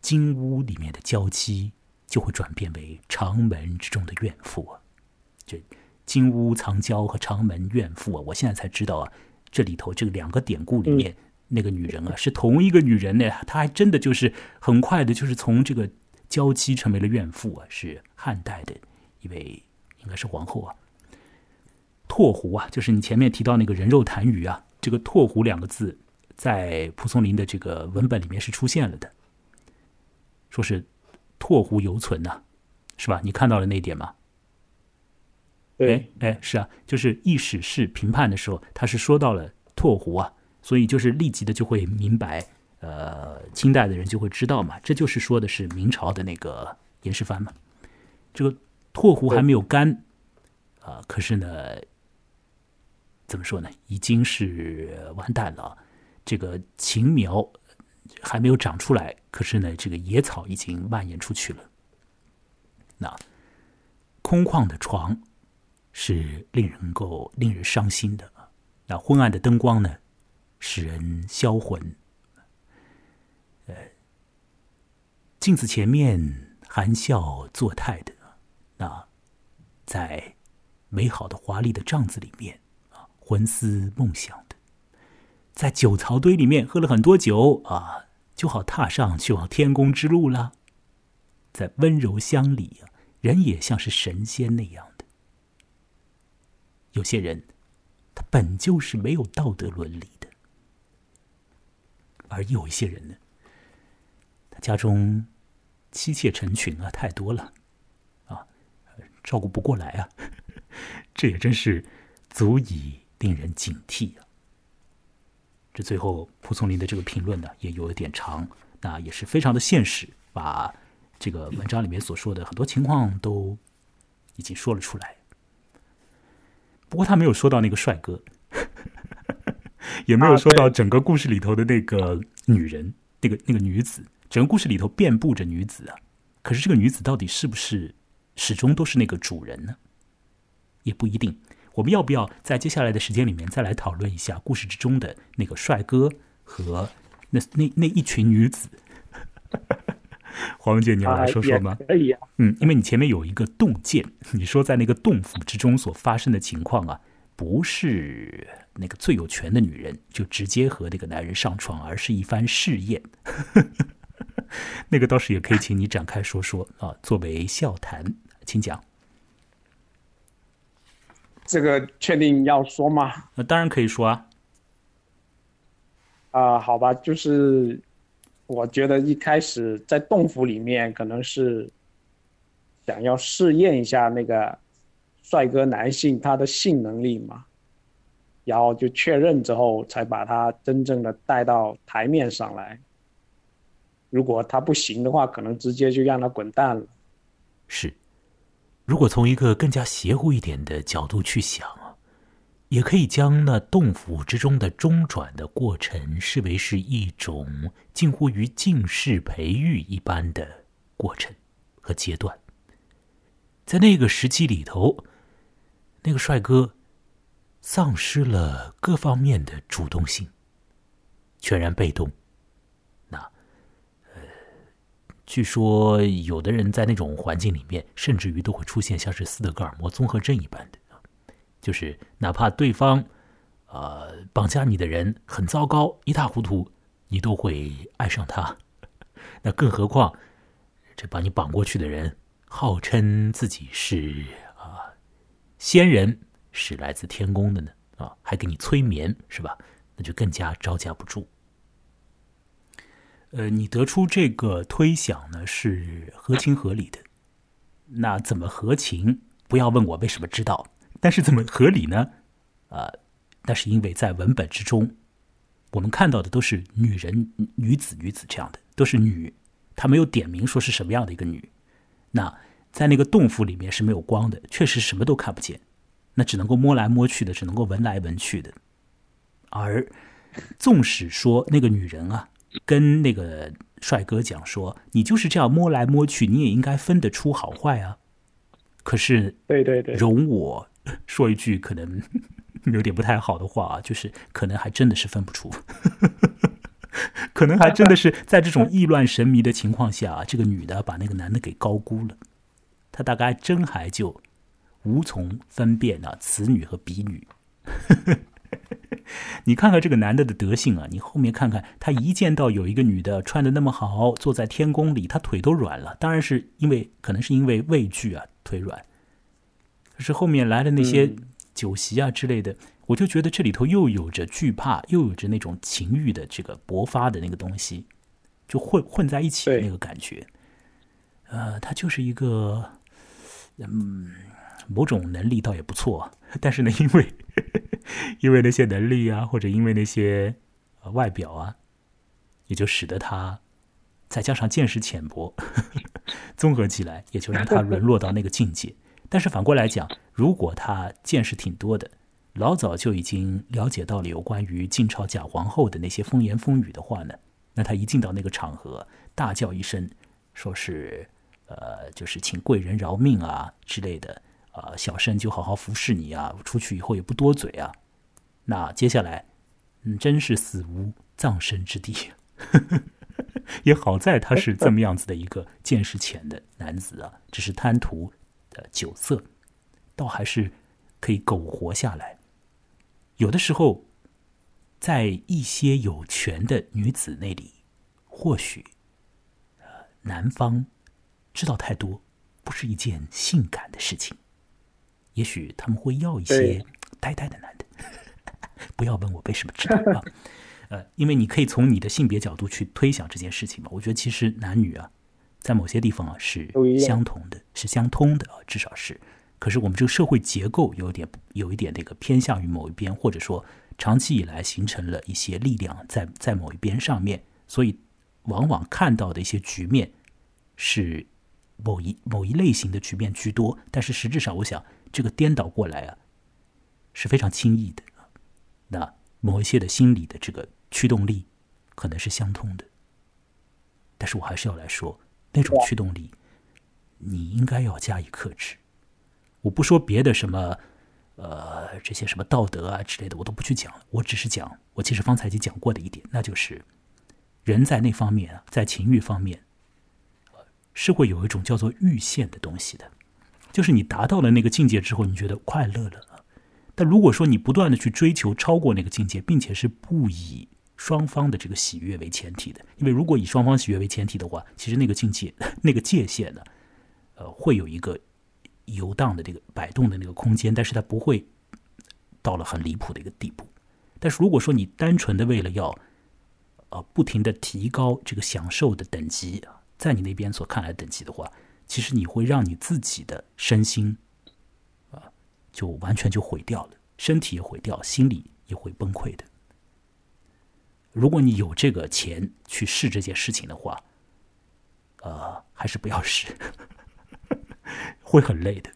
金屋里面的娇妻就会转变为长门之中的怨妇啊。这金屋藏娇和长门怨妇啊，我现在才知道啊，这里头这两个典故里面那个女人啊，是同一个女人呢。她还真的就是很快的，就是从这个。娇妻成为了怨妇啊，是汉代的一位，应该是皇后啊。拓湖啊，就是你前面提到那个人肉痰盂啊，这个拓湖两个字在蒲松龄的这个文本里面是出现了的，说是拓湖犹存呐，是吧？你看到了那一点吗？对，哎，是啊，就是易史是评判的时候，他是说到了拓湖啊，所以就是立即的就会明白。呃，清代的人就会知道嘛，这就是说的是明朝的那个严世蕃嘛。这个拓湖还没有干啊，可是呢，怎么说呢，已经是完蛋了。这个芹苗还没有长出来，可是呢，这个野草已经蔓延出去了。那空旷的床是令人够令人伤心的那昏暗的灯光呢，使人销魂。镜子前面含笑作态的，那在美好的华丽的帐子里面啊，魂思梦想的，在酒槽堆里面喝了很多酒啊，就好踏上去往天宫之路了。在温柔乡里啊，人也像是神仙那样的。有些人，他本就是没有道德伦理的，而有一些人呢，他家中。妻妾成群啊，太多了，啊，照顾不过来啊，这也真是足以令人警惕啊。这最后蒲松龄的这个评论呢，也有一点长，那也是非常的现实，把这个文章里面所说的很多情况都已经说了出来。不过他没有说到那个帅哥，也没有说到整个故事里头的那个女人，那个那个女子。整个故事里头遍布着女子啊，可是这个女子到底是不是始终都是那个主人呢？也不一定。我们要不要在接下来的时间里面再来讨论一下故事之中的那个帅哥和那那那一群女子？黄文杰，你要来说说吗？可以啊。嗯，因为你前面有一个洞见，你说在那个洞府之中所发生的情况啊，不是那个最有权的女人就直接和那个男人上床，而是一番试验。那个倒是也可以，请你展开说说啊，作为笑谈，请讲。这个确定要说吗？那当然可以说啊。啊，好吧，就是我觉得一开始在洞府里面，可能是想要试验一下那个帅哥男性他的性能力嘛，然后就确认之后，才把他真正的带到台面上来。如果他不行的话，可能直接就让他滚蛋了。是，如果从一个更加邪乎一点的角度去想啊，也可以将那洞府之中的中转的过程视为是一种近乎于进士培育一般的过程。和阶段。在那个时期里头，那个帅哥丧失了各方面的主动性，全然被动。那，呃，据说有的人在那种环境里面，甚至于都会出现像是斯德哥尔摩综合症一般的，就是哪怕对方。呃，绑架你的人很糟糕，一塌糊涂，你都会爱上他。那更何况，这把你绑过去的人，号称自己是啊仙人，是来自天宫的呢啊，还给你催眠，是吧？那就更加招架不住。呃，你得出这个推想呢，是合情合理的。那怎么合情？不要问我为什么知道，但是怎么合理呢？啊？那是因为在文本之中，我们看到的都是女人、女子、女子这样的，都是女，她没有点名说是什么样的一个女。那在那个洞府里面是没有光的，确实什么都看不见，那只能够摸来摸去的，只能够闻来闻去的。而纵使说那个女人啊，跟那个帅哥讲说，你就是这样摸来摸去，你也应该分得出好坏啊。可是，对对对，容我说一句可能。有点不太好的话啊，就是可能还真的是分不出，可能还真的是在这种意乱神迷的情况下，这个女的把那个男的给高估了，他大概真还就无从分辨啊此女和彼女。你看看这个男的的德性啊，你后面看看他一见到有一个女的穿的那么好，坐在天宫里，他腿都软了，当然是因为可能是因为畏惧啊腿软，可是后面来的那些。酒席啊之类的，我就觉得这里头又有着惧怕，又有着那种情欲的这个勃发的那个东西，就混混在一起的那个感觉。呃，他就是一个，嗯，某种能力倒也不错，但是呢，因为因为那些能力啊，或者因为那些外表啊，也就使得他再加上见识浅薄，综合起来，也就让他沦落到那个境界。但是反过来讲，如果他见识挺多的，老早就已经了解到了有关于晋朝假皇后的那些风言风语的话呢，那他一进到那个场合，大叫一声，说是呃，就是请贵人饶命啊之类的，啊，小生就好好服侍你啊，出去以后也不多嘴啊，那接下来，嗯，真是死无葬身之地。也好在他是这么样子的一个见识浅的男子啊，只是贪图。的酒色，倒还是可以苟活下来。有的时候，在一些有权的女子那里，或许，呃，男方知道太多，不是一件性感的事情。也许他们会要一些呆呆的男的。不要问我为什么知道啊？呃，因为你可以从你的性别角度去推想这件事情嘛。我觉得其实男女啊。在某些地方啊是相同的，是相通的啊，至少是。可是我们这个社会结构有点有一点那个偏向于某一边，或者说长期以来形成了一些力量在在某一边上面，所以往往看到的一些局面是某一某一类型的局面居多。但是实质上，我想这个颠倒过来啊是非常轻易的。那某一些的心理的这个驱动力可能是相通的，但是我还是要来说。那种驱动力，你应该要加以克制。我不说别的什么，呃，这些什么道德啊之类的，我都不去讲。我只是讲，我其实方才已经讲过的一点，那就是人在那方面啊，在情欲方面，是会有一种叫做欲限的东西的。就是你达到了那个境界之后，你觉得快乐了。但如果说你不断的去追求超过那个境界，并且是不以。双方的这个喜悦为前提的，因为如果以双方喜悦为前提的话，其实那个境界、那个界限呢，呃，会有一个游荡的这个摆动的那个空间，但是它不会到了很离谱的一个地步。但是如果说你单纯的为了要呃不停的提高这个享受的等级，在你那边所看来等级的话，其实你会让你自己的身心啊就完全就毁掉了，身体也毁掉，心理也会崩溃的。如果你有这个钱去试这件事情的话，呃，还是不要试，会很累的。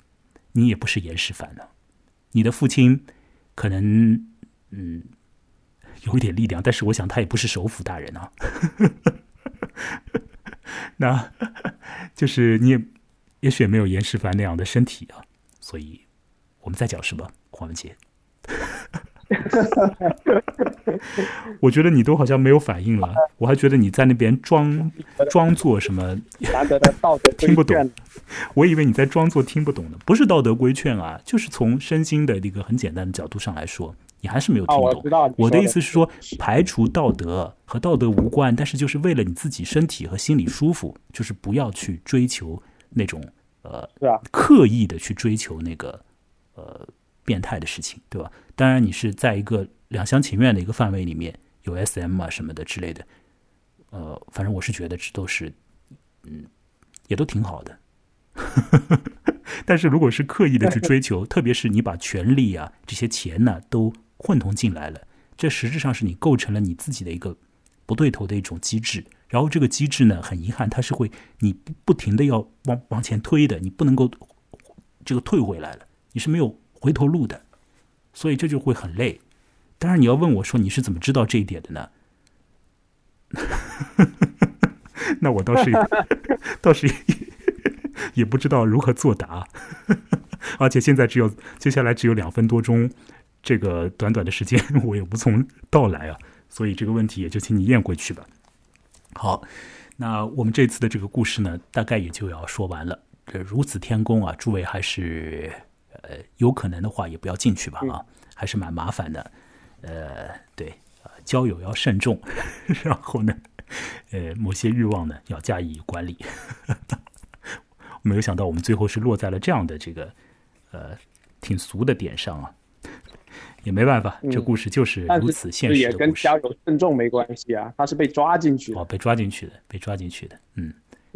你也不是严世蕃呢，你的父亲可能嗯有一点力量，但是我想他也不是首辅大人啊。那就是你也也许也没有严世蕃那样的身体啊。所以我们在讲什么，黄文杰？我觉得你都好像没有反应了，我还觉得你在那边装 装作什么？难得的道德听不懂，我以为你在装作听不懂呢。不是道德规劝啊，就是从身心的一个很简单的角度上来说，你还是没有听懂。我的意思是说，排除道德和道德无关，但是就是为了你自己身体和心理舒服，就是不要去追求那种呃，刻意的去追求那个呃变态的事情，对吧？当然，你是在一个两厢情愿的一个范围里面，有 SM 啊什么的之类的，呃，反正我是觉得这都是，嗯，也都挺好的。但是如果是刻意的去追求，特别是你把权力啊这些钱呢都混同进来了，这实质上是你构成了你自己的一个不对头的一种机制。然后这个机制呢，很遗憾，它是会你不停的要往往前推的，你不能够这个退回来了，你是没有回头路的。所以这就会很累。当然，你要问我说你是怎么知道这一点的呢？那我倒是倒是 也不知道如何作答。而且现在只有接下来只有两分多钟，这个短短的时间 我也无从道来啊。所以这个问题也就请你咽回去吧。好，那我们这次的这个故事呢，大概也就要说完了。这如此天宫啊，诸位还是。呃，有可能的话也不要进去吧啊，还是蛮麻烦的。呃，对，交友要慎重，然后呢，呃，某些欲望呢要加以管理。没有想到我们最后是落在了这样的这个呃挺俗的点上啊，也没办法，这故事就是如此现实跟交友慎重没关系啊，他是被抓进去哦，被抓进去的，被抓进去的，嗯，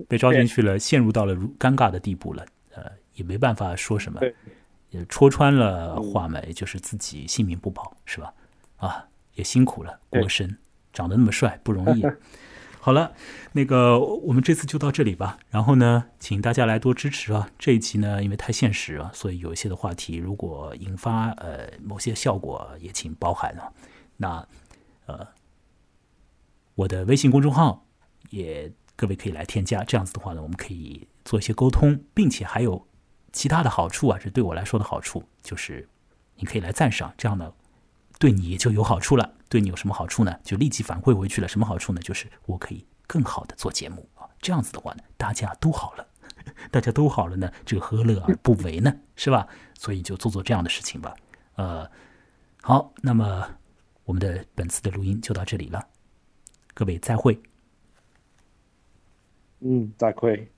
被抓进去了，陷入到了如尴尬的地步了，呃，也没办法说什么。也戳穿了话嘛，也就是自己性命不保，是吧？啊，也辛苦了，过身，长得那么帅不容易。好了，那个我们这次就到这里吧。然后呢，请大家来多支持啊。这一期呢，因为太现实啊，所以有一些的话题如果引发呃某些效果，也请包涵啊。那呃，我的微信公众号也各位可以来添加，这样子的话呢，我们可以做一些沟通，并且还有。其他的好处啊，这对我来说的好处就是，你可以来赞赏，这样呢，对你就有好处了。对你有什么好处呢？就立即反馈回去了。什么好处呢？就是我可以更好的做节目啊。这样子的话呢，大家都好了，大家都好了呢，这个何乐而不为呢？是吧？所以就做做这样的事情吧。呃，好，那么我们的本次的录音就到这里了，各位再会。嗯，再会。